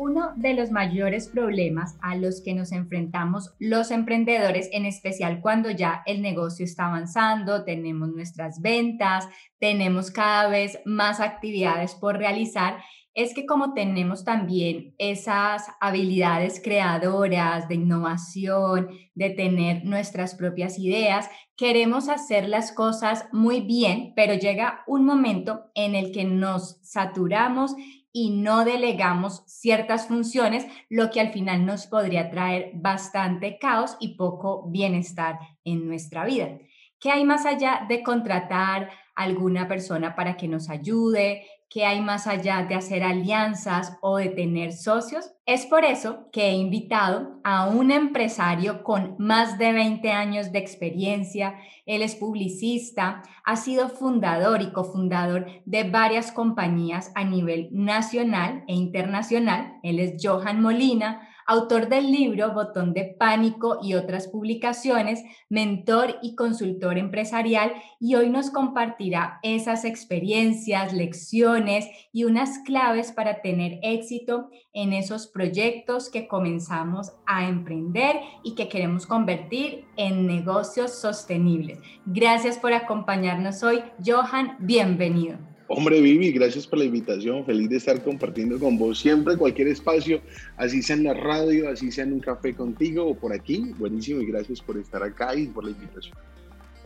Uno de los mayores problemas a los que nos enfrentamos los emprendedores, en especial cuando ya el negocio está avanzando, tenemos nuestras ventas, tenemos cada vez más actividades por realizar, es que como tenemos también esas habilidades creadoras de innovación, de tener nuestras propias ideas, queremos hacer las cosas muy bien, pero llega un momento en el que nos saturamos y no delegamos ciertas funciones, lo que al final nos podría traer bastante caos y poco bienestar en nuestra vida. ¿Qué hay más allá de contratar a alguna persona para que nos ayude? ¿Qué hay más allá de hacer alianzas o de tener socios? Es por eso que he invitado a un empresario con más de 20 años de experiencia. Él es publicista, ha sido fundador y cofundador de varias compañías a nivel nacional e internacional. Él es Johan Molina, autor del libro Botón de Pánico y otras publicaciones, mentor y consultor empresarial, y hoy nos compartirá esas experiencias, lecciones y unas claves para tener éxito en esos proyectos que comenzamos a emprender y que queremos convertir en negocios sostenibles. Gracias por acompañarnos hoy, Johan, bienvenido. Hombre, Vivi, gracias por la invitación. Feliz de estar compartiendo con vos siempre cualquier espacio, así sea en la radio, así sea en un café contigo o por aquí. Buenísimo y gracias por estar acá y por la invitación.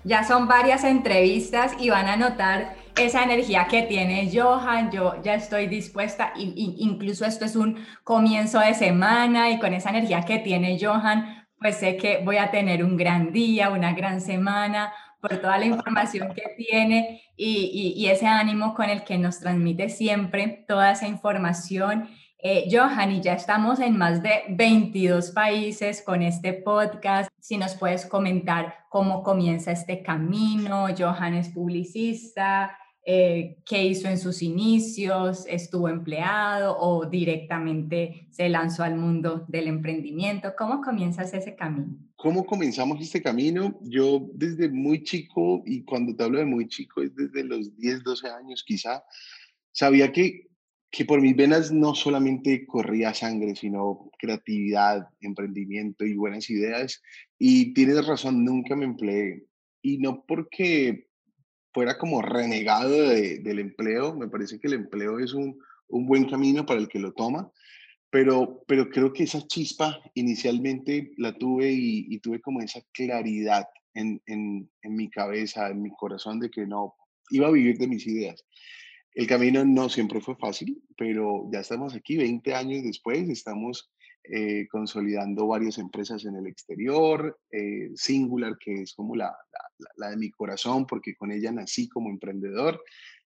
Ya son varias entrevistas y van a notar esa energía que tiene Johan. Yo ya estoy dispuesta, y, incluso esto es un comienzo de semana y con esa energía que tiene Johan, pues sé que voy a tener un gran día, una gran semana, por toda la información que tiene y, ese ánimo con el que nos transmite siempre toda esa información. Eh, Johan, y ya estamos en más de 22 países con este podcast. Si nos puedes comentar cómo comienza este camino. Johan es publicista, eh, qué hizo en sus inicios, estuvo empleado o directamente se lanzó al mundo del emprendimiento. ¿Cómo comienzas ese camino? ¿Cómo comenzamos este camino? Yo desde muy chico, y cuando te hablo de muy chico es desde los 10, 12 años quizá, sabía que, que por mis venas no solamente corría sangre, sino creatividad, emprendimiento y buenas ideas. Y tienes razón, nunca me empleé. Y no porque fuera como renegado del empleo. Me parece que el empleo es un, un, buen camino para el que lo toma, pero, pero creo que esa chispa inicialmente la tuve y, tuve como esa claridad en, en, en, mi cabeza, en mi corazón de que no, iba a vivir de mis ideas. El camino no siempre fue fácil, pero ya estamos aquí 20 años después, estamos eh, consolidando varias empresas en el exterior, eh, Singular, que es como la, de mi corazón, porque con ella nací como emprendedor.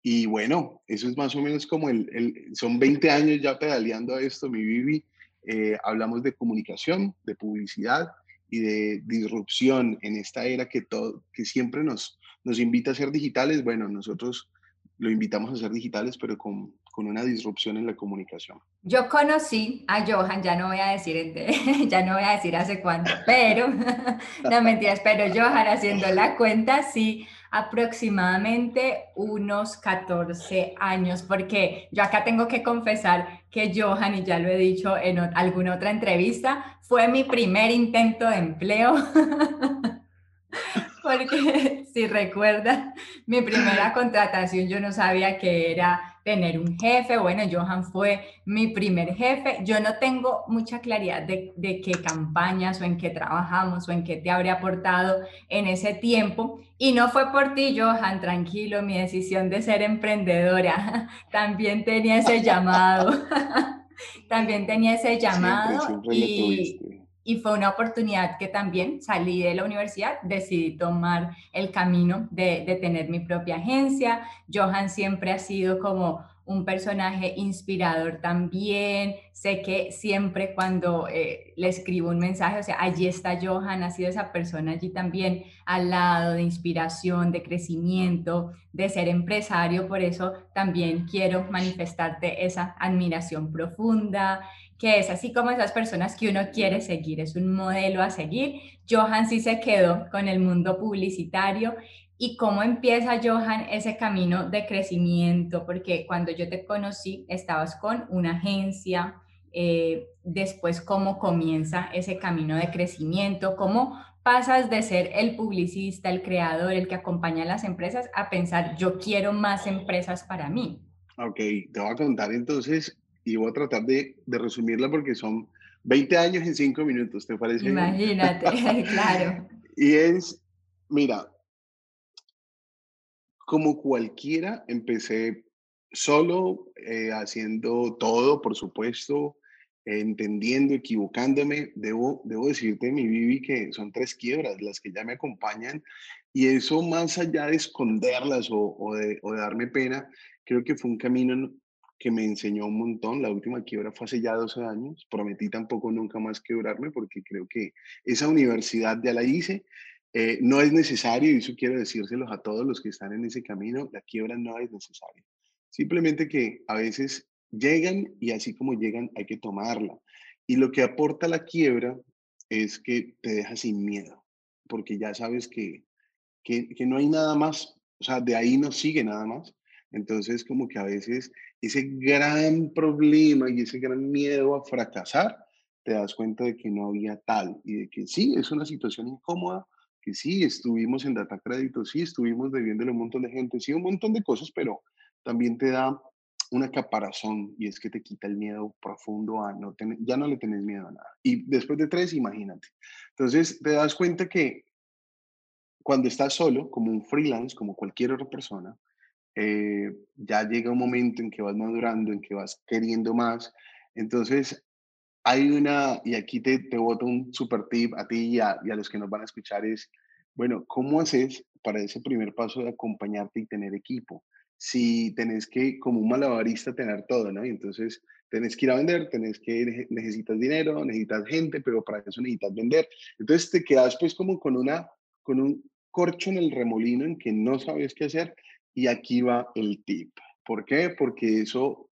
Y bueno, eso es más o menos como el, son 20 años ya pedaleando a esto, mi Vivi. Eh, hablamos de comunicación, de publicidad y de disrupción en esta era que, todo, que siempre nos, nos invita a ser digitales. Bueno, nosotros lo invitamos a ser digitales, pero con, con una disrupción en la comunicación. Yo conocí a Johan, ya no voy a decir, ya no voy a decir hace cuánto, pero, no mentiras, pero Johan haciendo la cuenta, sí, aproximadamente unos 14 años, porque yo acá tengo que confesar que Johan, y ya lo he dicho en alguna otra entrevista, fue mi primer intento de empleo. porque si recuerda, mi primera contratación yo no sabía que era tener un jefe. Bueno, Johan fue mi primer jefe. Yo no tengo mucha claridad de, de, qué campañas o en qué trabajamos o en qué te habría aportado en ese tiempo. Y no fue por ti, Johan, tranquilo, mi decisión de ser emprendedora también tenía ese llamado. también tenía ese llamado y, y fue una oportunidad que también salí de la universidad, decidí tomar el camino de, de, tener mi propia agencia. Johan siempre ha sido como un personaje inspirador también. Sé que siempre cuando eh, le escribo un mensaje, o sea, allí está Johan, ha sido esa persona allí también al lado de inspiración, de crecimiento, de ser empresario. Por eso también quiero manifestarte esa admiración profunda que es así como esas personas que uno quiere seguir, es un modelo a seguir. Johan sí se quedó con el mundo publicitario y cómo empieza Johan ese camino de crecimiento, porque cuando yo te conocí estabas con una agencia, eh, después cómo comienza ese camino de crecimiento, cómo pasas de ser el publicista, el creador, el que acompaña a las empresas, a pensar, yo quiero más empresas para mí. Ok, te voy a contar entonces y voy a tratar de, de resumirla porque son 20 años en 5 minutos, ¿te parece? Imagínate, claro. Y es, mira, como cualquiera, empecé solo, eh, haciendo todo, por supuesto, entendiendo, equivocándome. Debo, debo decirte, mi Vivi, que son tres quiebras las que ya me acompañan y eso más allá de esconderlas o, o, de, o de darme pena, creo que fue un camino que me enseñó un montón. La última quiebra fue hace ya 12 años. Prometí tampoco nunca más quebrarme porque creo que esa universidad ya la hice eh, no es necesario, y eso quiero decírselos a todos los que están en ese camino, la quiebra no es necesaria. Simplemente que a veces llegan y así como llegan hay que tomarla. Y lo que aporta la quiebra es que te deja sin miedo, porque ya sabes que, que, que no hay nada más, o sea, de ahí no sigue nada más. Entonces, como que a veces ese gran problema y ese gran miedo a fracasar, te das cuenta de que no había tal y de que sí, es una situación incómoda, que sí, estuvimos en data crédito, sí, estuvimos debiéndole un montón de gente, sí, un montón de cosas, pero también te da una caparazón y es que te quita el miedo profundo a no tener, ya no le tenés miedo a nada. Y después de tres, imagínate. Entonces, te das cuenta que cuando estás solo, como un freelance, como cualquier otra persona, eh, ya llega un momento en que vas madurando, en que vas queriendo más. Entonces, hay una, y aquí te, te boto un super tip a ti y a, y a, los que nos van a escuchar, es, bueno, ¿cómo haces para ese primer paso de acompañarte y tener equipo? Si tenés que, como un malabarista, tener todo, ¿no? Y entonces tenés que ir a vender, tenés que, necesitas dinero, necesitas gente, pero para eso necesitas vender. Entonces te quedas pues como con una, con un corcho en el remolino en que no sabes qué hacer y aquí va el tip. ¿Por qué? Porque eso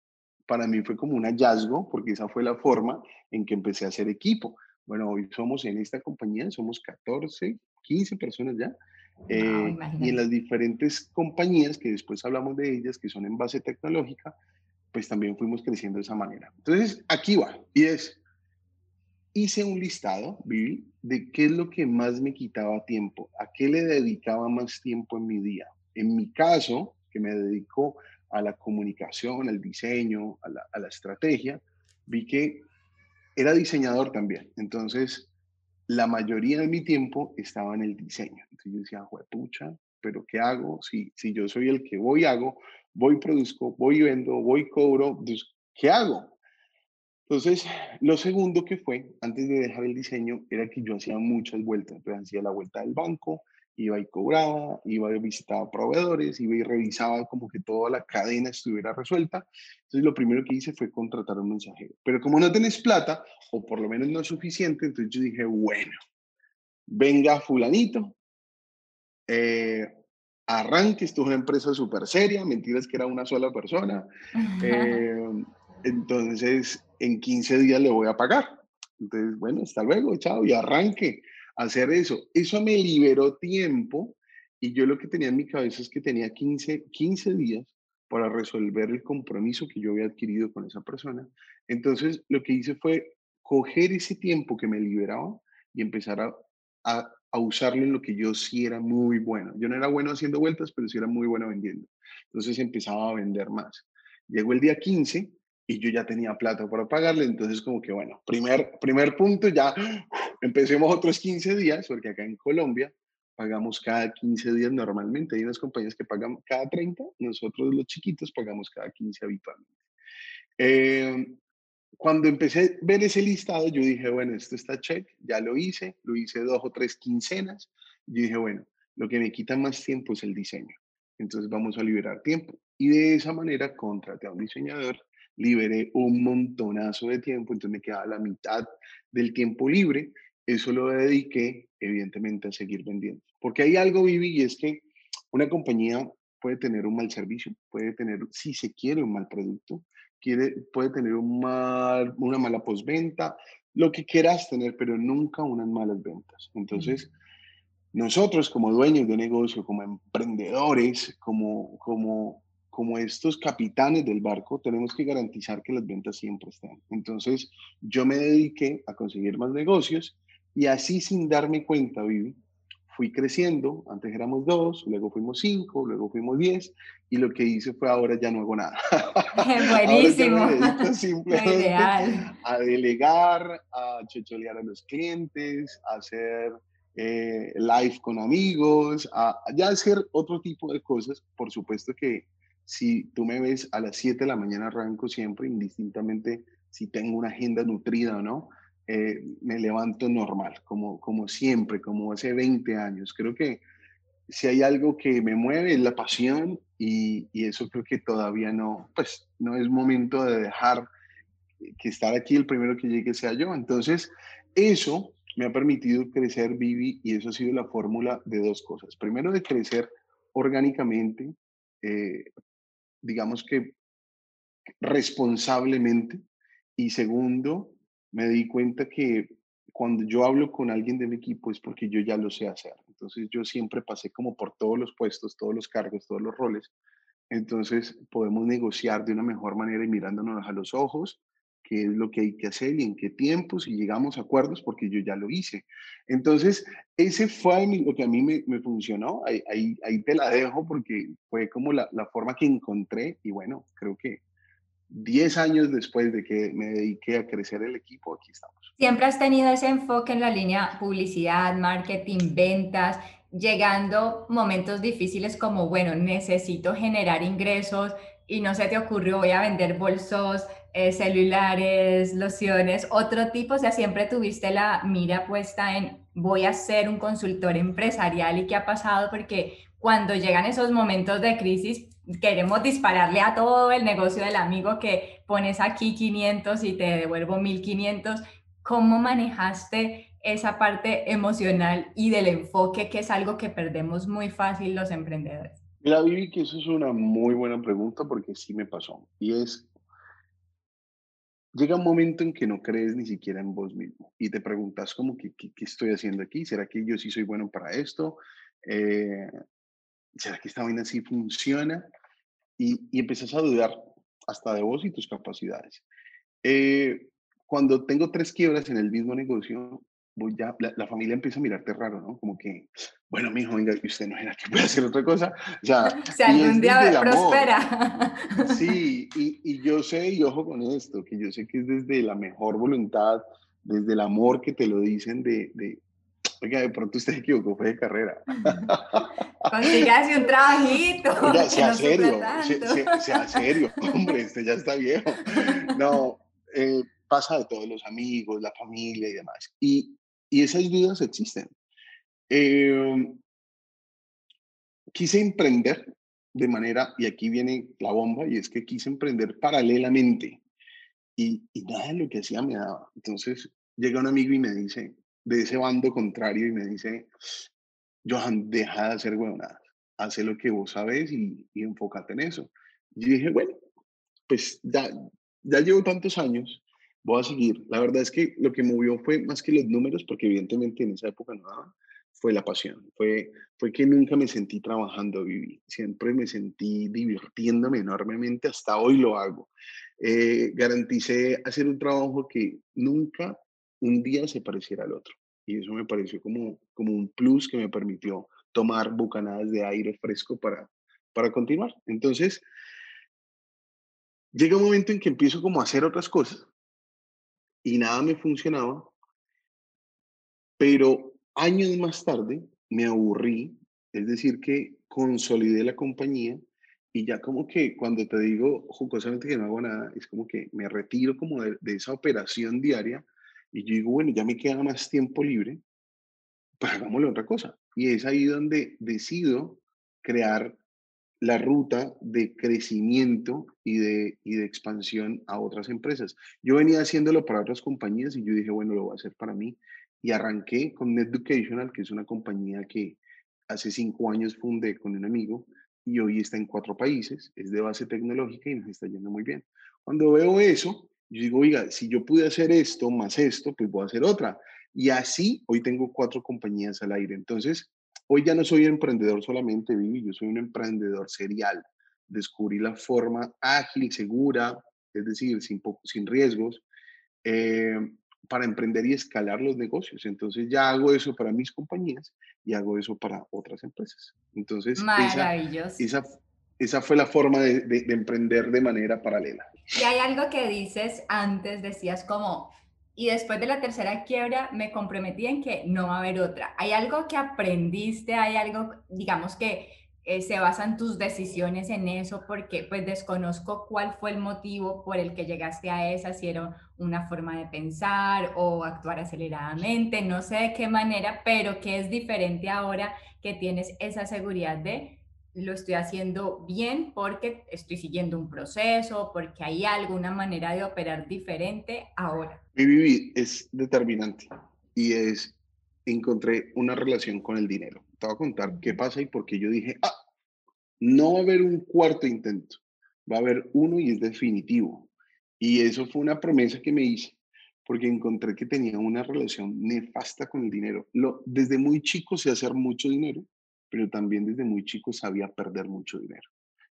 para mí fue como un hallazgo, porque esa fue la forma en que empecé a hacer equipo. Bueno, hoy somos en esta compañía, somos 14, 15 personas ya. Eh, y en las diferentes compañías, que después hablamos de ellas, que son en base tecnológica, pues también fuimos creciendo de esa manera. Entonces, aquí va. Y es, hice un listado, Vivi, de qué es lo que más me quitaba tiempo, a qué le dedicaba más tiempo en mi día. En mi caso, que me dedico a la comunicación, al diseño, a la, a la estrategia, vi que era diseñador también. Entonces, la mayoría de mi tiempo estaba en el diseño. Entonces yo decía, pucha, pero ¿qué hago? Si, si yo soy el que voy, hago, voy, produzco, voy, vendo, voy, cobro, pues, ¿qué hago? Entonces, lo segundo que fue, antes de dejar el diseño, era que yo hacía muchas vueltas. Entonces, hacía la vuelta del banco, iba y cobraba, iba y visitaba proveedores, iba y revisaba como que toda la cadena estuviera resuelta. Entonces lo primero que hice fue contratar a un mensajero. Pero como no tenés plata, o por lo menos no es suficiente, entonces yo dije, bueno, venga fulanito, eh, arranque, esto es una empresa súper seria, mentiras que era una sola persona. Eh, entonces, en 15 días le voy a pagar. Entonces, bueno, hasta luego, chao, y arranque hacer eso. Eso me liberó tiempo y yo lo que tenía en mi cabeza es que tenía 15, 15 días para resolver el compromiso que yo había adquirido con esa persona. Entonces, lo que hice fue coger ese tiempo que me liberaba y empezar a, a, a, usarlo en lo que yo sí era muy bueno. Yo no era bueno haciendo vueltas, pero sí era muy bueno vendiendo. Entonces empezaba a vender más. Llegó el día 15 y yo ya tenía plata para pagarle, entonces como que bueno, primer, primer punto, ya empecemos otros 15 días, porque acá en Colombia pagamos cada 15 días normalmente, hay unas compañías que pagan cada 30, nosotros los chiquitos pagamos cada 15 habitualmente. Eh, cuando empecé a ver ese listado, yo dije, bueno, esto está check, ya lo hice, lo hice dos o tres quincenas, yo dije, bueno, lo que me quita más tiempo es el diseño. entonces vamos a liberar tiempo. Y de esa manera contraté a un diseñador, liberé un montonazo de tiempo, entonces me quedaba la mitad del tiempo libre. Eso lo dediqué, evidentemente, a seguir vendiendo. Porque hay algo, Vivi, y es que una compañía puede tener un mal servicio, puede tener, si se quiere, un mal producto, quiere, puede tener un mal, una mala postventa, lo que quieras tener, pero nunca unas malas ventas. Entonces, nosotros como dueños de negocio, como emprendedores, como, como, como estos capitanes del barco, tenemos que garantizar que las ventas siempre estén. Entonces, yo me dediqué a conseguir más negocios y así sin darme cuenta, Vivi, fui creciendo, antes éramos dos, luego fuimos cinco, luego fuimos diez, y lo que hice fue ahora ya no hago nada. Buenísimo. ahora simplemente a delegar, a chocholear a los clientes, a hacer eh, live con amigos, a, ya hacer otro tipo de cosas. Por supuesto que si tú me ves a las 7 de la mañana arranco siempre, indistintamente si tengo una agenda nutrida o no, eh, me levanto normal, como, como siempre, como hace 20 años. Creo que si hay algo que me mueve es la pasión y, y, eso creo que todavía no, pues no es momento de dejar que estar aquí el primero que llegue sea yo. Entonces, eso me ha permitido crecer Vivi y eso ha sido la fórmula de dos cosas. Primero, de crecer orgánicamente, eh, digamos que responsablemente, y segundo, me di cuenta que cuando yo hablo con alguien de mi equipo es porque yo ya lo sé hacer. Entonces yo siempre pasé como por todos los puestos, todos los cargos, todos los roles. Entonces podemos negociar de una mejor manera y mirándonos a los ojos qué es lo que hay que hacer y en qué tiempos y llegamos a acuerdos porque yo ya lo hice. Entonces, ese fue lo que a mí me, me funcionó. Ahí, ahí, ahí, te la dejo porque fue como la, la forma que encontré y bueno, creo que 10 años después de que me dediqué a crecer el equipo, aquí estamos. Siempre has tenido ese enfoque en la línea publicidad, marketing, ventas, llegando momentos difíciles como, bueno, necesito generar ingresos y no se te ocurrió, voy a vender bolsos, eh, celulares, lociones, otro tipo, o sea, siempre tuviste la mira puesta en voy a ser un consultor empresarial y qué ha pasado porque cuando llegan esos momentos de crisis, queremos dispararle a todo el negocio del amigo que pones aquí 500 y te devuelvo 1500. ¿Cómo manejaste esa parte emocional y del enfoque, que es algo que perdemos muy fácil los emprendedores? Mira, Vivi, que eso es una muy buena pregunta porque sí me pasó. Y es, llega un momento en que no crees ni siquiera en vos mismo y te preguntas como, ¿qué, qué, estoy haciendo aquí? ¿Será que yo sí soy bueno para esto? Eh, ¿será que esta vaina sí funciona? Y, y empiezas a dudar hasta de vos y tus capacidades. Eh, cuando tengo tres quiebras en el mismo negocio, voy ya, la, familia empieza a mirarte raro, ¿no? Como que, bueno, mi hijo, venga, usted no era que puede hacer otra cosa. O sea, si algún día prospera. Sí, y, y, yo sé, y ojo con esto, que yo sé que es desde la mejor voluntad, desde el amor que te lo dicen de, de Oiga, de pronto usted se equivocó, fue de carrera. Consígase un trabajito. Oiga, sea serio, sea, serio, hombre, este ya está viejo. No, eh, pasa de todos los amigos, la familia y demás. Y, y esas dudas existen. Eh, quise emprender de manera, y aquí viene la bomba, y es que quise emprender paralelamente. Y, y nada de lo que hacía me daba. Entonces llega un amigo y me dice, de ese bando contrario y me dice, Johan, deja de hacer huevonadas, haz lo que vos sabes y, y enfócate en eso. Y dije, bueno, pues ya, ya llevo tantos años, voy a seguir. La verdad es que lo que movió fue más que los números, porque evidentemente en esa época no fue la pasión, fue, fue que nunca me sentí trabajando, viví, siempre me sentí divirtiéndome enormemente, hasta hoy lo hago. Eh, garanticé hacer un trabajo que nunca un día se pareciera al otro. Y eso me pareció como, como un plus que me permitió tomar bucanadas de aire fresco para, para continuar. Entonces, llega un momento en que empiezo como a hacer otras cosas y nada me funcionaba, pero años más tarde me aburrí, es decir, que consolidé la compañía y ya como que cuando te digo jocosamente que no hago nada, es como que me retiro como de, de esa operación diaria y yo digo, bueno, ya me queda más tiempo libre, pues hagámosle otra cosa. Y es ahí donde decido crear la ruta de crecimiento y de, y de expansión a otras empresas. Yo venía haciéndolo para otras compañías y yo dije, bueno, lo voy a hacer para mí. Y arranqué con NetEducational, que es una compañía que hace cinco años fundé con un amigo y hoy está en cuatro países, es de base tecnológica y nos está yendo muy bien. Cuando veo eso, yo digo, oiga, si yo pude hacer esto más esto, pues voy a hacer otra. Y así hoy tengo cuatro compañías al aire. Entonces, hoy ya no soy emprendedor solamente, Vivi, yo soy un emprendedor serial. Descubrí la forma ágil, segura, es decir, sin, sin riesgos, eh, para emprender y escalar los negocios. Entonces ya hago eso para mis compañías y hago eso para otras empresas. Entonces, Maravilloso. Esa, esa, fue la forma de, de, emprender de manera paralela. Y hay algo que dices antes, decías como, y después de la tercera quiebra me comprometí en que no va a haber otra. ¿Hay algo que aprendiste? ¿Hay algo, digamos, que eh, se basan tus decisiones en eso? Porque pues desconozco cuál fue el motivo por el que llegaste a esa, si era una forma de pensar o actuar aceleradamente, no sé de qué manera, pero que es diferente ahora que tienes esa seguridad de lo estoy haciendo bien porque estoy siguiendo un proceso, porque hay alguna manera de operar diferente ahora. Mi vida es determinante y es, encontré una relación con el dinero. Te voy a contar qué pasa y por qué yo dije, ah, no va a haber un cuarto intento, va a haber uno y es definitivo. Y eso fue una promesa que me hice porque encontré que tenía una relación nefasta con el dinero. Lo, desde muy chico sé hacer mucho dinero pero también desde muy chico sabía perder mucho dinero.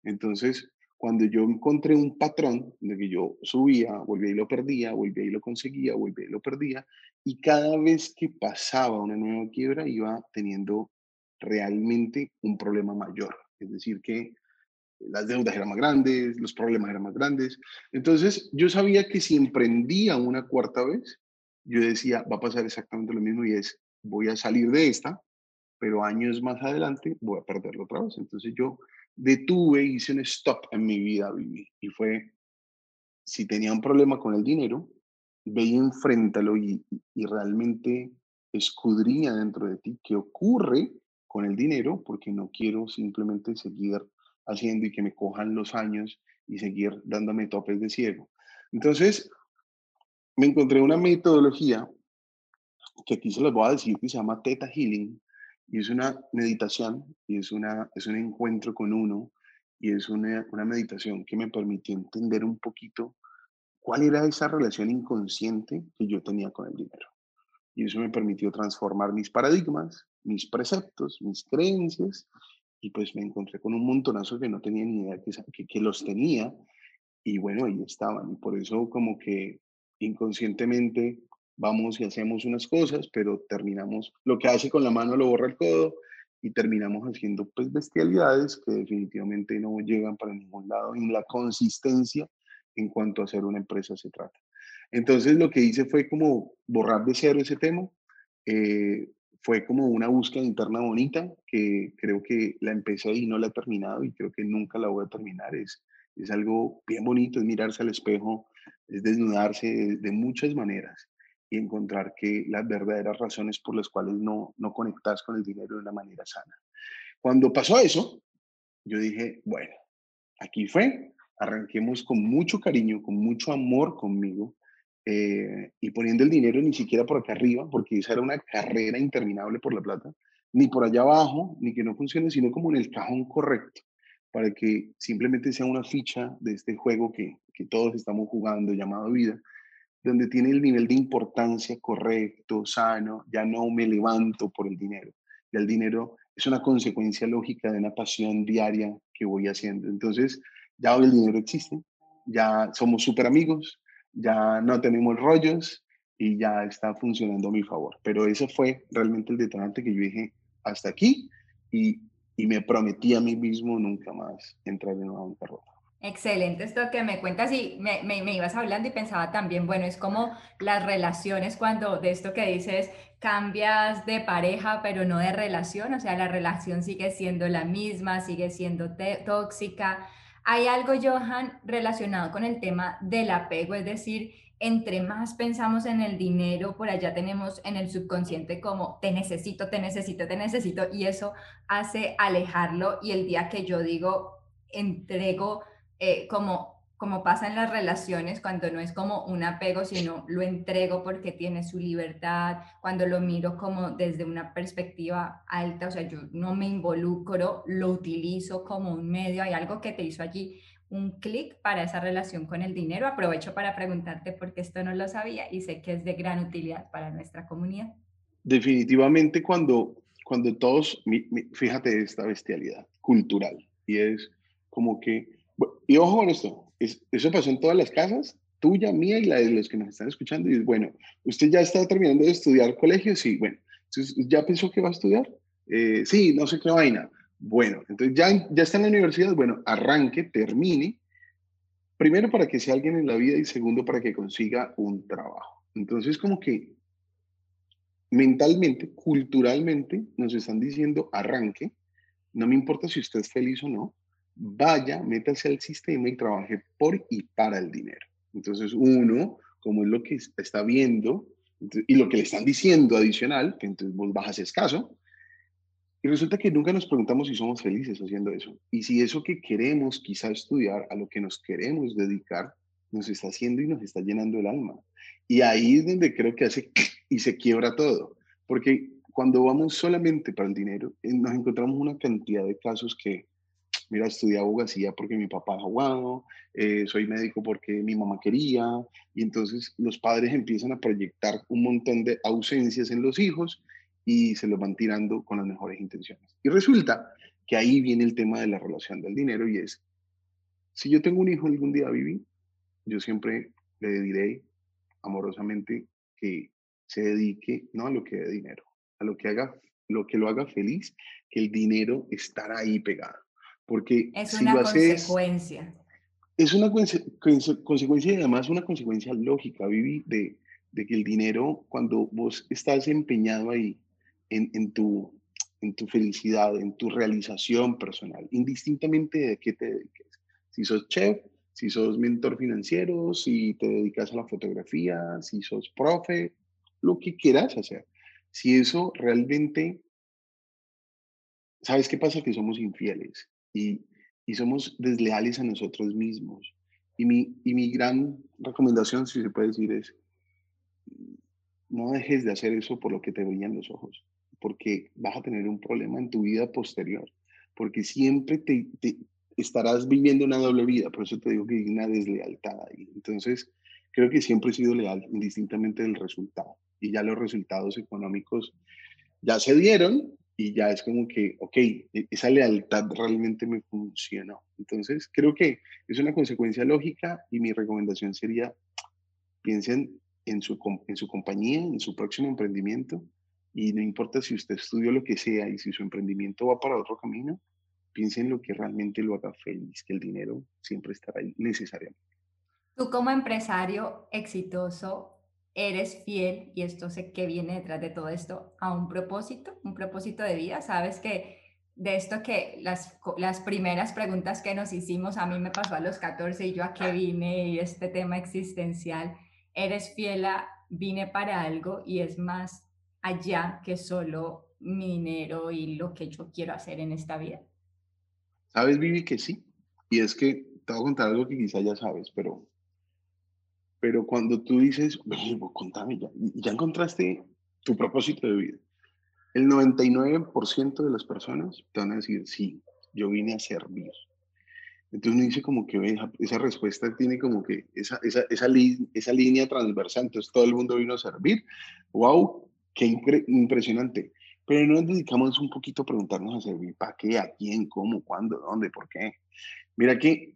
Entonces, cuando yo encontré un patrón de que yo subía, volvía y lo perdía, volvía y lo conseguía, volvía y lo perdía, y cada vez que pasaba una nueva quiebra iba teniendo realmente un problema mayor. Es decir, que las deudas eran más grandes, los problemas eran más grandes. Entonces, yo sabía que si emprendía una cuarta vez, yo decía, va a pasar exactamente lo mismo y es, voy a salir de esta, pero años más adelante voy a perderlo otra vez. Entonces yo detuve, hice un stop en mi vida, viví. Y fue, si tenía un problema con el dinero, ve y enfréntalo y, y realmente escudriña dentro de ti qué ocurre con el dinero, porque no quiero simplemente seguir haciendo y que me cojan los años y seguir dándome topes de ciego. Entonces, me encontré una metodología que aquí se los voy a decir que se llama Theta Healing, y es una meditación, y es, una, es un encuentro con uno, y es una, una meditación que me permitió entender un poquito cuál era esa relación inconsciente que yo tenía con el dinero. Y eso me permitió transformar mis paradigmas, mis preceptos, mis creencias, y pues me encontré con un montonazo que no tenía ni idea que, que los tenía, y bueno, ahí estaban. Y por eso como que inconscientemente vamos y hacemos unas cosas, pero terminamos, lo que hace con la mano lo borra el codo y terminamos haciendo pues bestialidades que definitivamente no llegan para ningún lado en la consistencia en cuanto a ser una empresa se trata. Entonces lo que hice fue como borrar de cero ese tema, eh, fue como una búsqueda interna bonita que creo que la empecé y no la he terminado y creo que nunca la voy a terminar. Es, es algo bien bonito, es mirarse al espejo, es desnudarse de muchas maneras y encontrar que las verdaderas razones por las cuales no, no conectas con el dinero de una manera sana. Cuando pasó eso, yo dije, bueno, aquí fue, arranquemos con mucho cariño, con mucho amor conmigo eh, y poniendo el dinero ni siquiera por acá arriba, porque esa era una carrera interminable por la plata, ni por allá abajo, ni que no funcione, sino como en el cajón correcto, para que simplemente sea una ficha de este juego que, que todos estamos jugando llamado vida donde tiene el nivel de importancia correcto, sano, ya no me levanto por el dinero. Y el dinero es una consecuencia lógica de una pasión diaria que voy haciendo. Entonces, ya hoy el dinero existe, ya somos súper amigos, ya no tenemos rollos y ya está funcionando a mi favor. Pero eso fue realmente el detonante que yo dije, hasta aquí, y, y me prometí a mí mismo nunca más entrar en una bancarrota. Excelente esto que me cuentas y me, ibas hablando y pensaba también, bueno, es como las relaciones cuando de esto que dices cambias de pareja pero no de relación, o sea, la relación sigue siendo la misma, sigue siendo tóxica. Hay algo, Johan, relacionado con el tema del apego, es decir, entre más pensamos en el dinero, por allá tenemos en el subconsciente como te necesito, te necesito, te necesito, y eso hace alejarlo. Y el día que yo digo, entrego eh, como como pasa en las relaciones, cuando no es como un apego, sino lo entrego porque tiene su libertad, cuando lo miro como desde una perspectiva alta, o sea, yo no me involucro, lo utilizo como un medio, hay algo que te hizo allí un clic para esa relación con el dinero. Aprovecho para preguntarte porque esto no lo sabía y sé que es de gran utilidad para nuestra comunidad. Definitivamente cuando, cuando todos, fíjate esta bestialidad cultural, y es como que, y ojo con esto, eso pasó en todas las casas, tuya, mía y la de los que nos están escuchando. Y bueno, usted ya está terminando de estudiar colegio, sí, bueno, ¿ya pensó que va a estudiar? Eh, sí, no sé qué vaina. Bueno, entonces ya, ya está en la universidad, bueno, arranque, termine, primero para que sea alguien en la vida y segundo para que consiga un trabajo. Entonces como que mentalmente, culturalmente, nos están diciendo arranque, no me importa si usted es feliz o no, vaya, métase al sistema y trabaje por y para el dinero. Entonces, uno, como es lo que está viendo y lo que le están diciendo adicional, que entonces vos bajas escaso, y resulta que nunca nos preguntamos si somos felices haciendo eso. Y si eso que queremos quizá estudiar, a lo que nos queremos dedicar, nos está haciendo y nos está llenando el alma. Y ahí es donde creo que hace y se quiebra todo. Porque cuando vamos solamente para el dinero, eh, nos encontramos una cantidad de casos que mira, estudié abogacía porque mi papá es abogado, eh, soy médico porque mi mamá quería, y entonces los padres empiezan a proyectar un montón de ausencias en los hijos y se los van tirando con las mejores intenciones. Y resulta que ahí viene el tema de la relación del dinero y es, si yo tengo un hijo algún día, Vivi, yo siempre le diré amorosamente que se dedique no a lo que dé dinero, a lo que haga, lo que lo haga feliz, que el dinero estará ahí pegado. Porque es una consecuencia. Es una consecuencia y además una consecuencia lógica, Vivi, de, de, que el dinero, cuando vos estás empeñado ahí en, en, tu, en tu felicidad, en tu realización personal, indistintamente de qué te dediques, si sos chef, si sos mentor financiero, si te dedicas a la fotografía, si sos profe, lo que quieras hacer. Si eso realmente, ¿sabes qué pasa? Que somos infieles y, y somos desleales a nosotros mismos. Y mi, y mi gran recomendación, si se puede decir, es no dejes de hacer eso por lo que te brillan los ojos, porque vas a tener un problema en tu vida posterior, porque siempre te, te estarás viviendo una doble vida, por eso te digo que hay una deslealtad ahí. Entonces, creo que siempre he sido leal, indistintamente del resultado. Y ya los resultados económicos ya se dieron, y ya es como que, ok, e, esa lealtad realmente me funcionó. Entonces, creo que es una consecuencia lógica y mi recomendación sería, piensen en su, en su compañía, en su próximo emprendimiento y no importa si usted estudió lo que sea y si su emprendimiento va para otro camino, piensen en lo que realmente lo haga feliz, que el dinero siempre estará ahí necesariamente. Tú como empresario exitoso, eres fiel, y esto sé que viene detrás de todo esto, a un propósito, un propósito de vida. Sabes que de esto que las, las primeras preguntas que nos hicimos, a mí me pasó a los 14 y yo a qué vine y este tema existencial, eres fiel a, vine para algo y es más allá que solo mi dinero y lo que yo quiero hacer en esta vida. Sabes, Vivi, que sí. Y es que te voy a contar algo que quizá ya sabes, pero pero cuando tú dices, contame ya, ya encontraste tu propósito de vida. El 99% de las personas te van a decir, sí, yo vine a servir. Entonces uno dice como que esa respuesta tiene como que esa, esa, esa, esa línea transversal, entonces todo el mundo vino a servir. ¡Wow! ¡Qué impresionante! Pero no nos dedicamos un poquito a preguntarnos a servir para qué, a quién, cómo, cuándo, dónde, por qué. Mira que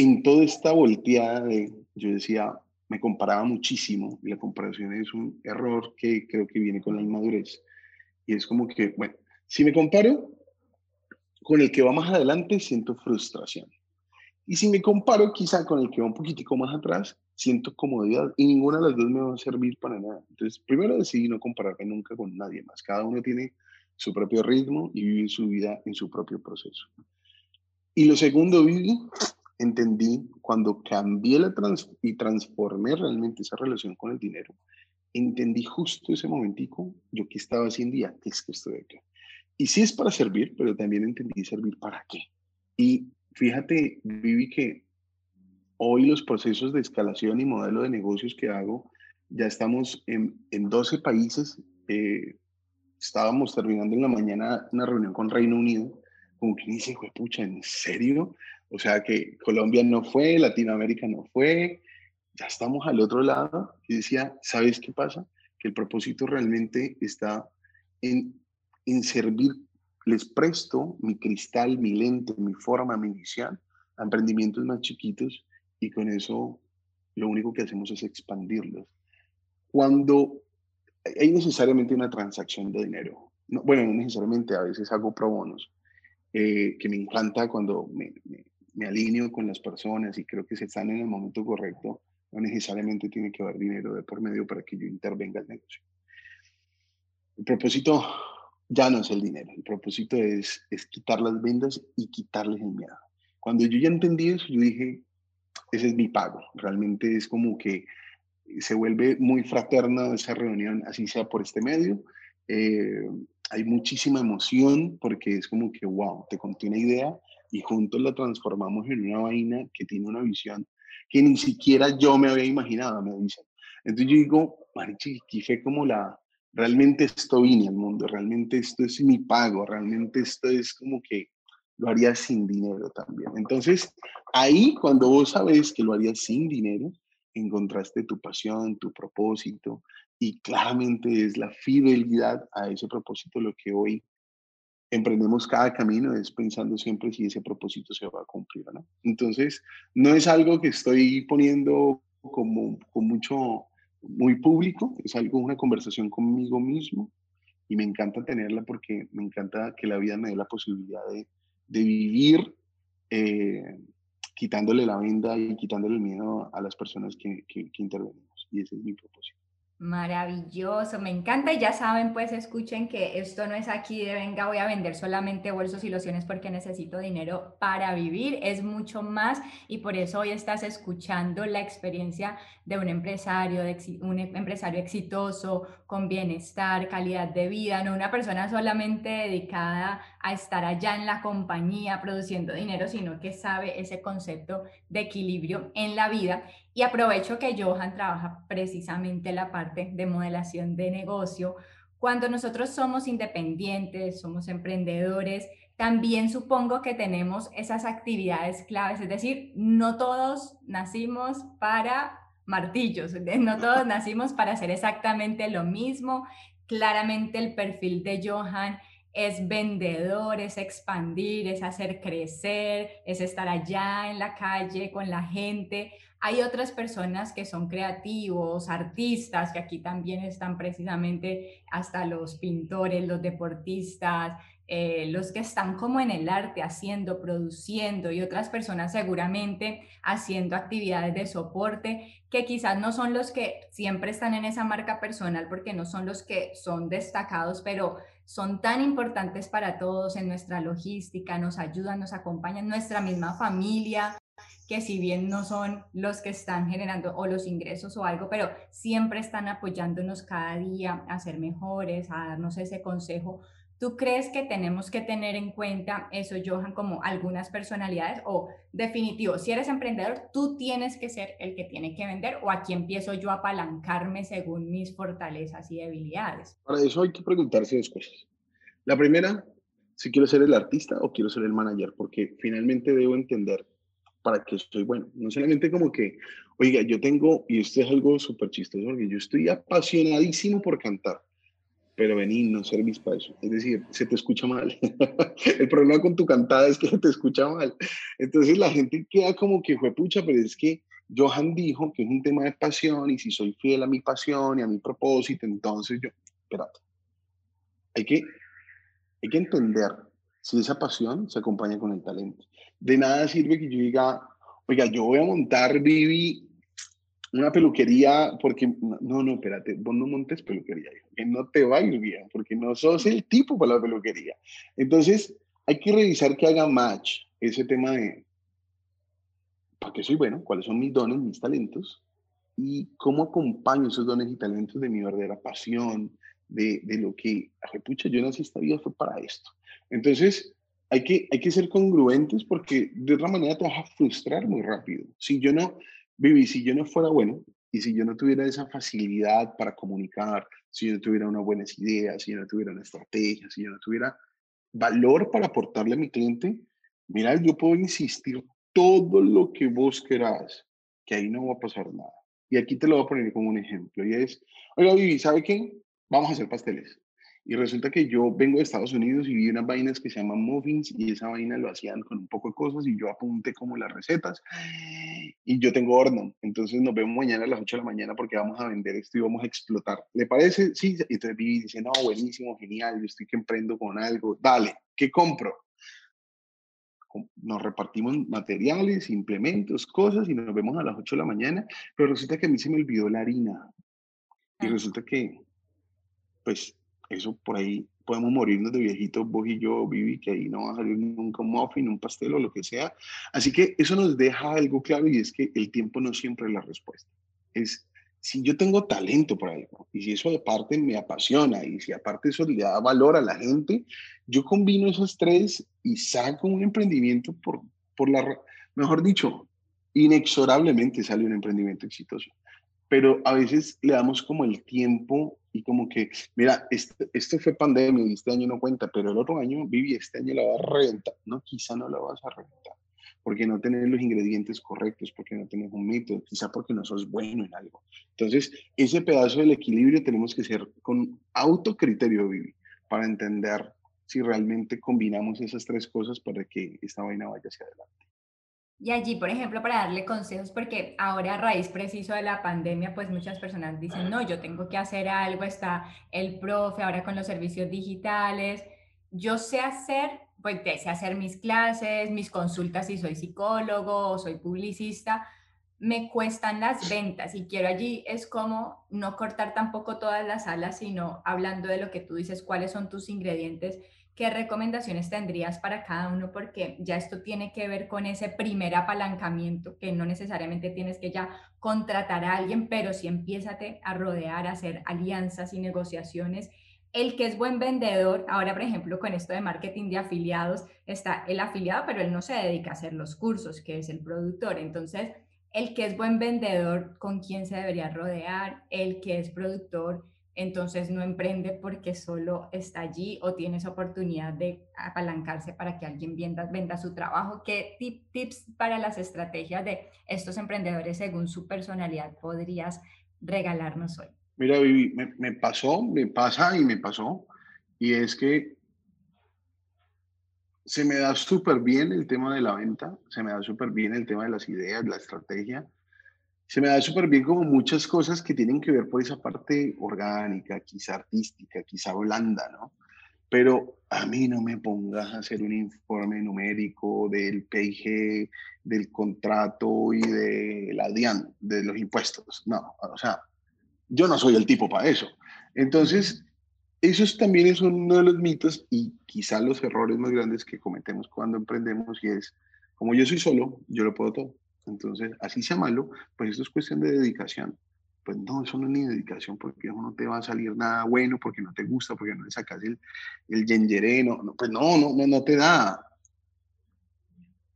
en toda esta volteada de, yo decía, me comparaba muchísimo y la comparación es un error que creo que viene con la inmadurez. Y es como que, bueno, si me comparo con el que va más adelante, siento frustración. Y si me comparo quizá con el que va un poquitico más atrás, siento comodidad y ninguna de las dos me va a servir para nada. Entonces, primero decidí no compararme nunca con nadie más. Cada uno tiene su propio ritmo y vive su vida en su propio proceso. Y lo segundo, viví entendí cuando cambié la trans y transformé realmente esa relación con el dinero, entendí justo ese momentico yo que estaba haciendo y a qué es que estoy acá. Y sí es para servir, pero también entendí servir para qué. Y fíjate, Vivi, que hoy los procesos de escalación y modelo de negocios que hago, ya estamos en, en 12 países. Eh, estábamos terminando en la mañana una reunión con Reino Unido, como que dice, pucha, ¿en serio? O sea que Colombia no fue, Latinoamérica no fue, ya estamos al otro lado. Y decía, ¿sabes qué pasa? Que el propósito realmente está en, en servir. Les presto mi cristal, mi lente, mi forma, mi visión a emprendimientos más chiquitos y con eso lo único que hacemos es expandirlos. Cuando hay necesariamente una transacción de dinero, no, bueno, no necesariamente, a veces hago pro bonos, eh, que me encanta cuando me, me, alineo con las personas y creo que se están en el momento correcto, no necesariamente tiene que haber dinero de por medio para que yo intervenga el negocio. El propósito ya no es el dinero, el propósito es, es quitar las vendas y quitarles el miedo. Cuando yo ya entendí eso, yo dije, ese es mi pago. Realmente es como que se vuelve muy fraterna esa reunión, así sea por este medio. Eh, hay muchísima emoción porque es como que, wow, te conté una idea y juntos la transformamos en una vaina que tiene una visión que ni siquiera yo me había imaginado, me dicen. Entonces yo digo, marichi, fue como la, realmente esto vine al mundo, realmente esto es mi pago, realmente esto es como que lo haría sin dinero también. Entonces, ahí cuando vos sabes que lo harías sin dinero, encontraste tu pasión, tu propósito, y claramente es la fidelidad a ese propósito lo que hoy emprendemos cada camino, es pensando siempre si ese propósito se va a cumplir no. Entonces, no es algo que estoy poniendo como con mucho, muy público, es algo, una conversación conmigo mismo, y me encanta tenerla porque me encanta que la vida me dé la posibilidad de, de vivir eh, quitándole la venda y quitándole el miedo a las personas que, que, que intervenimos. Y ese es mi propósito. Maravilloso, me encanta y ya saben, pues escuchen que esto no es aquí de venga, voy a vender solamente bolsos y lociones porque necesito dinero para vivir, es mucho más y por eso hoy estás escuchando la experiencia de un empresario, de un empresario exitoso, con bienestar, calidad de vida, no una persona solamente dedicada a estar allá en la compañía produciendo dinero, sino que sabe ese concepto de equilibrio en la vida y aprovecho que Johan trabaja precisamente la parte de modelación de negocio. Cuando nosotros somos independientes, somos emprendedores, también supongo que tenemos esas actividades claves, es decir, no todos nacimos para martillos, no todos nacimos para hacer exactamente lo mismo. Claramente el perfil de Johan es vendedor, es expandir, es hacer crecer, es estar allá en la calle con la gente. Hay otras personas que son creativos, artistas, que aquí también están precisamente hasta los pintores, los deportistas, eh, los que están como en el arte, haciendo, produciendo y otras personas seguramente haciendo actividades de soporte que quizás no son los que siempre están en esa marca personal porque no son los que son destacados, pero son tan importantes para todos en nuestra logística, nos ayudan, nos acompañan, nuestra misma familia, que si bien no son los que están generando o los ingresos o algo, pero siempre están apoyándonos cada día a ser mejores, a darnos ese consejo. ¿Tú crees que tenemos que tener en cuenta eso, Johan, como algunas personalidades o definitivo, si eres emprendedor, tú tienes que ser el que tiene que vender o aquí empiezo yo a apalancarme según mis fortalezas y debilidades? Para eso hay que preguntarse dos cosas. La primera, si quiero ser el artista o quiero ser el manager, porque finalmente debo entender para que soy bueno. No solamente como que, oiga, yo tengo, y esto es algo súper chistoso, porque yo estoy apasionadísimo por cantar, pero vení, no servís para eso. Es decir, se te escucha mal. El problema con tu cantada es que se te escucha mal. Entonces la gente queda como que fue pucha, pero es que Johan dijo que es un tema de pasión y si soy fiel a mi pasión y a mi propósito, entonces yo, espérate. Hay que, hay que entender si esa pasión se acompaña con el talento de nada sirve que yo diga, oiga, yo voy a montar, Vivi, una peluquería, porque, no, no, espérate, vos no montes peluquería, que no te va a ir bien, porque no sos el tipo para la peluquería. Entonces, hay que revisar que haga match ese tema de, para qué soy bueno, cuáles son mis dones, mis talentos y cómo acompaño esos dones y talentos de mi verdadera pasión, de, de lo que, pucha, yo nací esta vida fue para esto. Entonces, hay que, hay que ser congruentes porque de otra manera te vas a frustrar muy rápido. Si yo no, Vivi, si yo no fuera bueno y si yo no tuviera esa facilidad para comunicar, si yo no tuviera unas buenas ideas, si yo no tuviera una estrategia, si yo no tuviera valor para aportarle a mi cliente, mira, yo puedo insistir todo lo que vos querás, que ahí no va a pasar nada. Y aquí te lo voy a poner como un ejemplo, y es, oiga, Vivi, ¿sabe qué? Vamos a hacer pasteles. Y resulta que yo vengo de Estados Unidos y vi unas vainas que se llaman muffins y esa vaina lo hacían con un poco de cosas y yo apunté como las recetas y yo tengo horno. Entonces nos vemos mañana a las 8 de la mañana porque vamos a vender esto y vamos a explotar. ¿Le parece? Sí. Y entonces Vivi dice, no, buenísimo, genial, yo estoy que emprendo con algo. Dale, ¿qué compro? nos repartimos materiales, implementos, cosas y nos vemos a las 8 de la mañana, pero resulta que a mí se me olvidó la harina. Y ah. resulta que, pues, eso por ahí podemos morirnos de viejitos, vos y yo, Vivi, que ahí no va a salir nunca un muffin, un pastel o lo que sea. Así que eso nos deja algo claro y es que el tiempo no siempre es la respuesta. Es si yo tengo talento por algo y si eso aparte me apasiona y si aparte eso le da valor a la gente, yo combino esos tres y saco un emprendimiento por, por la, mejor dicho, inexorablemente sale un emprendimiento exitoso. Pero a veces le damos como el tiempo y como que, mira, este, esto fue pandemia y este año no cuenta, pero el otro año, Vivi, este año la vas a reventar. No, quizá no la vas a reventar porque no tenés los ingredientes correctos, porque no tenés un método, quizá porque no sos bueno en algo. Entonces, ese pedazo del equilibrio tenemos que ser con autocriterio, Vivi, para entender si realmente combinamos esas tres cosas para que esta vaina vaya hacia adelante. Y allí, por ejemplo, para darle consejos, porque ahora a raíz preciso de la pandemia, pues muchas personas dicen, no, yo tengo que hacer algo, está el profe ahora con los servicios digitales. Yo sé hacer, pues sé hacer mis clases, mis consultas si soy psicólogo o soy publicista, me cuestan las ventas y quiero allí es como no cortar tampoco todas las alas, sino hablando de lo que tú dices, cuáles son tus ingredientes ¿qué recomendaciones tendrías para cada uno? Porque ya esto tiene que ver con ese primer apalancamiento, que no necesariamente tienes que ya contratar a alguien, pero sí empiézate a rodear, a hacer alianzas y negociaciones. El que es buen vendedor, ahora por ejemplo con esto de marketing de afiliados, está el afiliado, pero él no se dedica a hacer los cursos, que es el productor. Entonces, el que es buen vendedor, ¿con quién se debería rodear? El que es productor, entonces no emprende porque solo está allí o tiene esa oportunidad de apalancarse para que alguien venda, venda su trabajo. ¿Qué tips para las estrategias de estos emprendedores según su personalidad podrías regalarnos hoy? Mira, Vivi, me, me pasó, me pasa y me pasó, y es que se me da súper bien el tema de la venta, se me da súper bien el tema de las ideas, la estrategia, se me da súper bien como muchas cosas que tienen que ver por esa parte orgánica, quizá artística, quizá blanda, ¿no? Pero a mí no me pongas a hacer un informe numérico del PIG, del contrato y de la DIAN, de los impuestos. No, o sea, yo no soy el tipo para eso. Entonces, eso también es uno de los mitos y quizá los errores más grandes que cometemos cuando emprendemos y es, como yo soy solo, yo lo puedo todo. Entonces, así sea malo, pues esto es cuestión de dedicación. Pues no, eso no es ni dedicación, porque eso no te va a salir nada bueno, porque no te gusta, porque no le sacas el, el yengeré, no, pues no, no, no, no te da.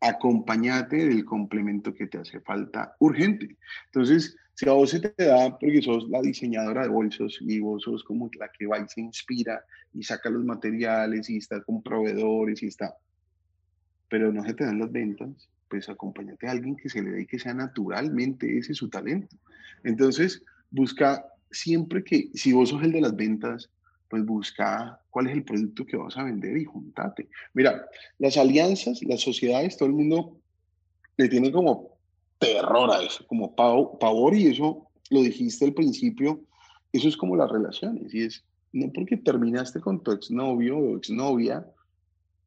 Acompáñate del complemento que te hace falta urgente. Entonces, si a vos se te da, porque sos la diseñadora de bolsos y vos sos como la que va y se inspira y saca los materiales y está con proveedores y está, pero no se te dan las ventas, pues acompáñate a alguien que se le dé que sea naturalmente ese su talento. Entonces, busca siempre que, si vos sos el de las ventas, pues busca cuál es el producto que vas a vender y juntate. Mira, las alianzas, las sociedades, todo el mundo le tiene como terror a eso, como pavor y eso lo dijiste al principio, eso es como las relaciones y es, no porque terminaste con tu exnovio o exnovia,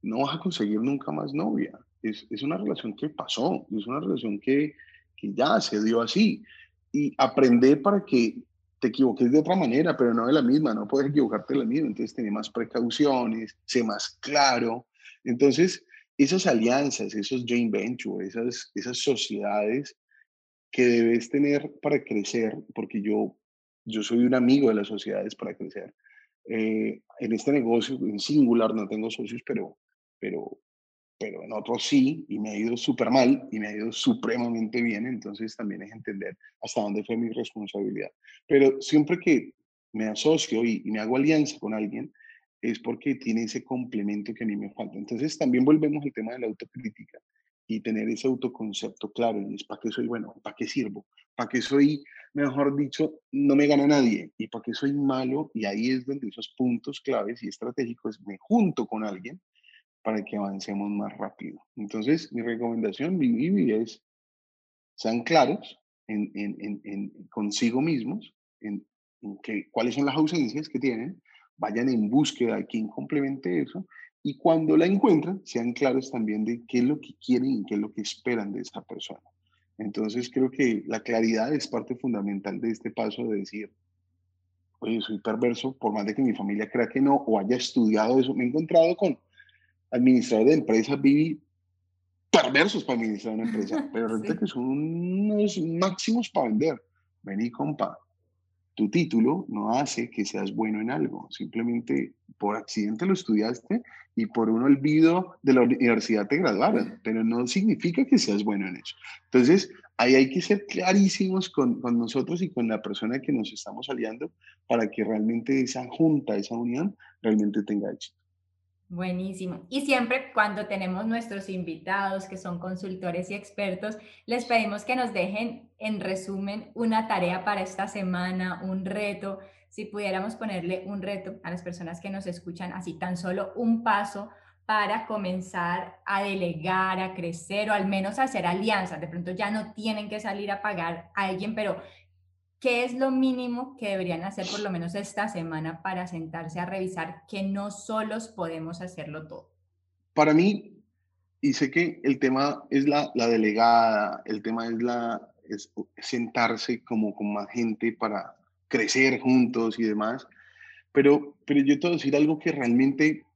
no vas a conseguir nunca más novia es, una relación que pasó, es una relación que, que ya se dio así. Y aprender para que te equivoques de otra manera, pero no de la misma, no puedes equivocarte de la misma, entonces tener más precauciones, sé más claro. Entonces, esas alianzas, esos joint ventures, esas, esas sociedades que debes tener para crecer, porque yo, yo soy un amigo de las sociedades para crecer. Eh, en este negocio, en singular, no tengo socios, pero, pero, pero en otros sí, y me ha ido súper mal y me ha ido supremamente bien, entonces también es entender hasta dónde fue mi responsabilidad. Pero siempre que me asocio y, me hago alianza con alguien, es porque tiene ese complemento que a mí me falta. Entonces también volvemos al tema de la autocrítica y tener ese autoconcepto claro, es para qué soy bueno, para qué sirvo, para qué soy, mejor dicho, no me gana nadie, y para qué soy malo, y ahí es donde esos puntos claves y estratégicos me junto con alguien para que avancemos más rápido. Entonces, mi recomendación, mi, mi es, sean claros en, en, en, consigo mismos, en, que, cuáles son las ausencias que tienen, vayan en búsqueda de quien complemente eso y cuando la encuentran, sean claros también de qué es lo que quieren y qué es lo que esperan de esa persona. Entonces creo que la claridad es parte fundamental de este paso de decir, oye, soy perverso, por más de que mi familia crea que no o haya estudiado eso. Me he encontrado con administradores de empresas, viví perversos para administrar una empresa, pero realmente que son unos máximos para vender. Vení, compa, tu título no hace que seas bueno en algo, simplemente por accidente lo estudiaste y por un olvido de la universidad te graduaron, pero no significa que seas bueno en eso. Entonces, ahí hay que ser clarísimos con, con nosotros y con la persona que nos estamos aliando para que realmente esa junta, esa unión, realmente tenga éxito. Buenísimo. Y siempre cuando tenemos nuestros invitados que son consultores y expertos, les pedimos que nos dejen en resumen una tarea para esta semana, un reto. Si pudiéramos ponerle un reto a las personas que nos escuchan, así tan solo un paso para comenzar a delegar, a crecer o al menos a hacer alianzas. De pronto ya no tienen que salir a pagar a alguien, pero ¿Qué es lo mínimo que deberían hacer por lo menos esta semana para sentarse a revisar que no solos podemos hacerlo todo? Para mí, y sé que el tema es la, delegada, el tema es, la, es sentarse como con más gente para crecer juntos y demás, pero, pero yo te voy a decir algo que realmente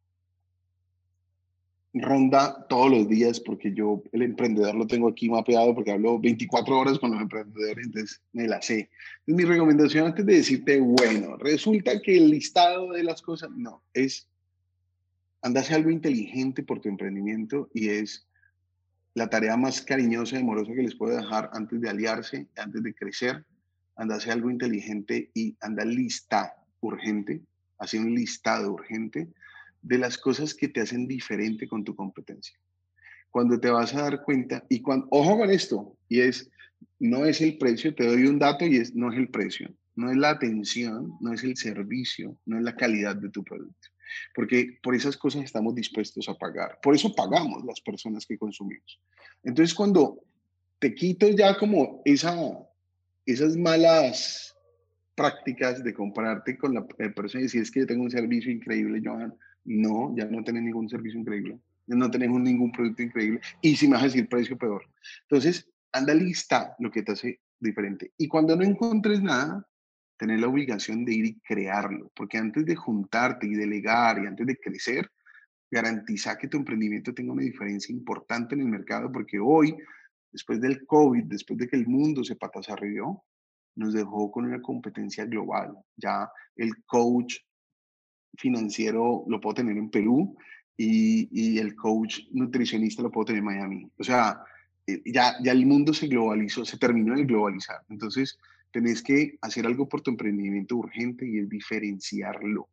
ronda todos los días porque yo el emprendedor lo tengo aquí mapeado porque hablo 24 horas con los emprendedores, entonces me la sé. mi recomendación antes de decirte, bueno, resulta que el listado de las cosas, no, es andase algo inteligente por tu emprendimiento y es la tarea más cariñosa y amorosa que les puedo dejar antes de aliarse, antes de crecer, andase algo inteligente y anda lista urgente, hace un listado urgente de las cosas que te hacen diferente con tu competencia. Cuando te vas a dar cuenta, y cuando, ojo con esto, y es, no es el precio, te doy un dato y es, no es el precio, no es la atención, no es el servicio, no es la calidad de tu producto. Porque por esas cosas estamos dispuestos a pagar. Por eso pagamos las personas que consumimos. Entonces, cuando te quito ya como esa, esas malas prácticas de compararte con la persona y decir es que yo tengo un servicio increíble, Johan, no, ya no tenés ningún servicio increíble, ya no tenés ningún producto increíble y si me vas a decir precio peor. Entonces, anda lista lo que te hace diferente. Y cuando no encuentres nada, tener la obligación de ir y crearlo, porque antes de juntarte y delegar y antes de crecer, garantiza que tu emprendimiento tenga una diferencia importante en el mercado, porque hoy, después del COVID, después de que el mundo se patas arriba, nos dejó con una competencia global. Ya el coach financiero lo puedo tener en Perú y, y, el coach nutricionista lo puedo tener en Miami. O sea, eh, ya, ya el mundo se globalizó, se terminó de globalizar. Entonces, tenés que hacer algo por tu emprendimiento urgente y es diferenciarlo.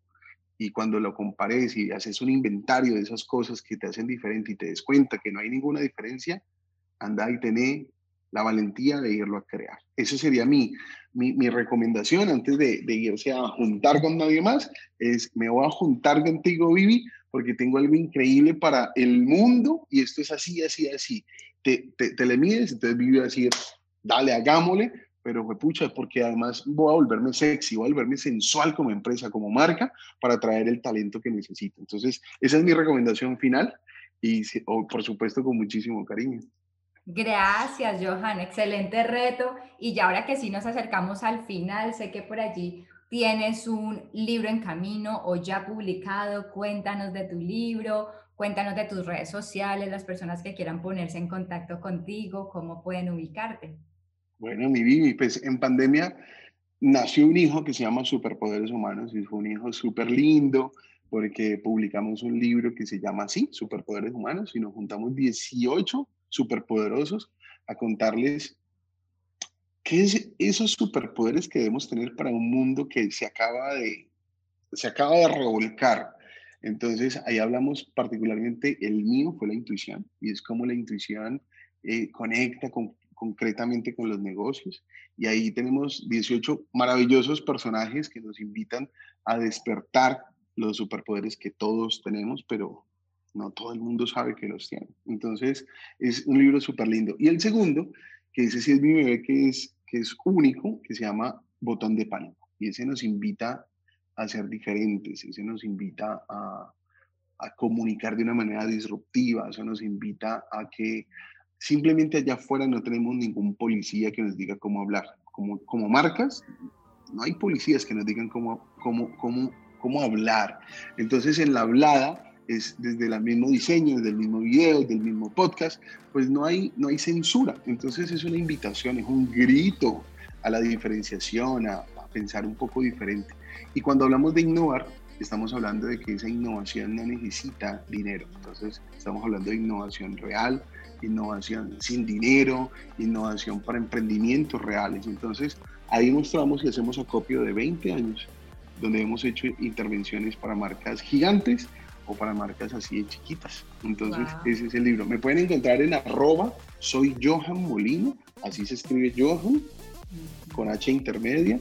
Y cuando lo compares y haces un inventario de esas cosas que te hacen diferente y te des cuenta que no hay ninguna diferencia, anda y tené la valentía de irlo a crear. Eso sería mi, mi, recomendación antes de, irse a juntar con nadie más, es me voy a juntar contigo, Vivi, porque tengo algo increíble para el mundo y esto es así, así, así. Te, te, le mides, entonces Vivi va a decir, dale, hagámosle, pero me pucha, porque además voy a volverme sexy, voy a volverme sensual como empresa, como marca, para traer el talento que necesito. Entonces, esa es mi recomendación final y, por supuesto, con muchísimo cariño. Gracias, Johan. Excelente reto. Y ya ahora que sí nos acercamos al final, sé que por allí tienes un libro en camino o ya publicado. Cuéntanos de tu libro, Cuéntanos de tus redes sociales, las personas que quieran ponerse en contacto contigo, cómo pueden ubicarte. Bueno, mi Vivi, pues en pandemia nació un hijo que se llama Superpoderes Humanos y fue un hijo súper lindo porque publicamos un libro que se llama así, Superpoderes Humanos, y nos juntamos 18 superpoderosos a contarles qué es esos superpoderes que debemos tener para un mundo que se acaba de, se acaba de revolcar. Entonces, ahí hablamos particularmente, el mío fue la intuición, y es como la intuición eh, conecta con concretamente con los negocios. Y ahí tenemos 18 maravillosos personajes que nos invitan a despertar los superpoderes que todos tenemos, pero no todo el mundo sabe que los tiene. Entonces, es un libro súper lindo. Y el segundo, que ese sí es mi bebé, que es, que es único, que se llama Botón de Pánico. Y ese nos invita a ser diferentes, ese nos invita a, a comunicar de una manera disruptiva, eso nos invita a que simplemente allá afuera no tenemos ningún policía que nos diga cómo hablar. Como, como marcas, no hay policías que nos digan cómo, cómo, cómo, cómo hablar. Entonces, en la hablada, es desde el mismo diseño, desde el mismo video, desde el mismo podcast, pues no hay, no hay censura. Entonces, es una invitación, es un grito a la diferenciación, a, a pensar un poco diferente. Y cuando hablamos de innovar, estamos hablando de que esa innovación no necesita dinero. Entonces, estamos hablando de innovación real, innovación sin dinero, innovación para emprendimientos reales. Entonces, ahí mostramos y hacemos acopio de 20 años, donde hemos hecho intervenciones para marcas gigantes o para marcas así de chiquitas. Entonces, ese es el libro. Me pueden encontrar en arroba, soy Johan Molino, así se escribe Johan, con H intermedia.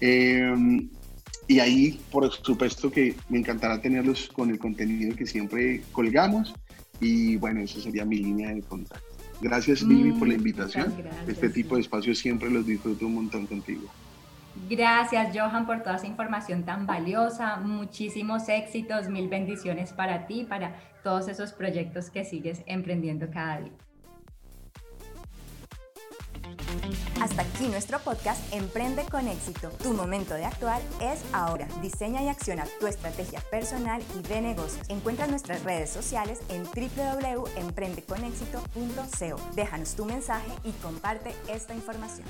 Em, y ahí, por supuesto, que me encantará tenerlos con el contenido que siempre colgamos. Y bueno, esa sería mi línea de contacto. Gracias, Vivi, por la mm, invitación. este tipo de espacios siempre los disfruto un montón contigo. Gracias, Johan, por toda esa información tan valiosa. Muchísimos éxitos, mil bendiciones para ti, para todos esos proyectos que sigues emprendiendo cada día. Hasta aquí nuestro podcast Emprende con éxito. Tu momento de actuar es ahora. Diseña y acciona tu estrategia personal y de negocios. Encuentra nuestras redes sociales en www.emprendeconexito.co. Déjanos tu mensaje y comparte esta información.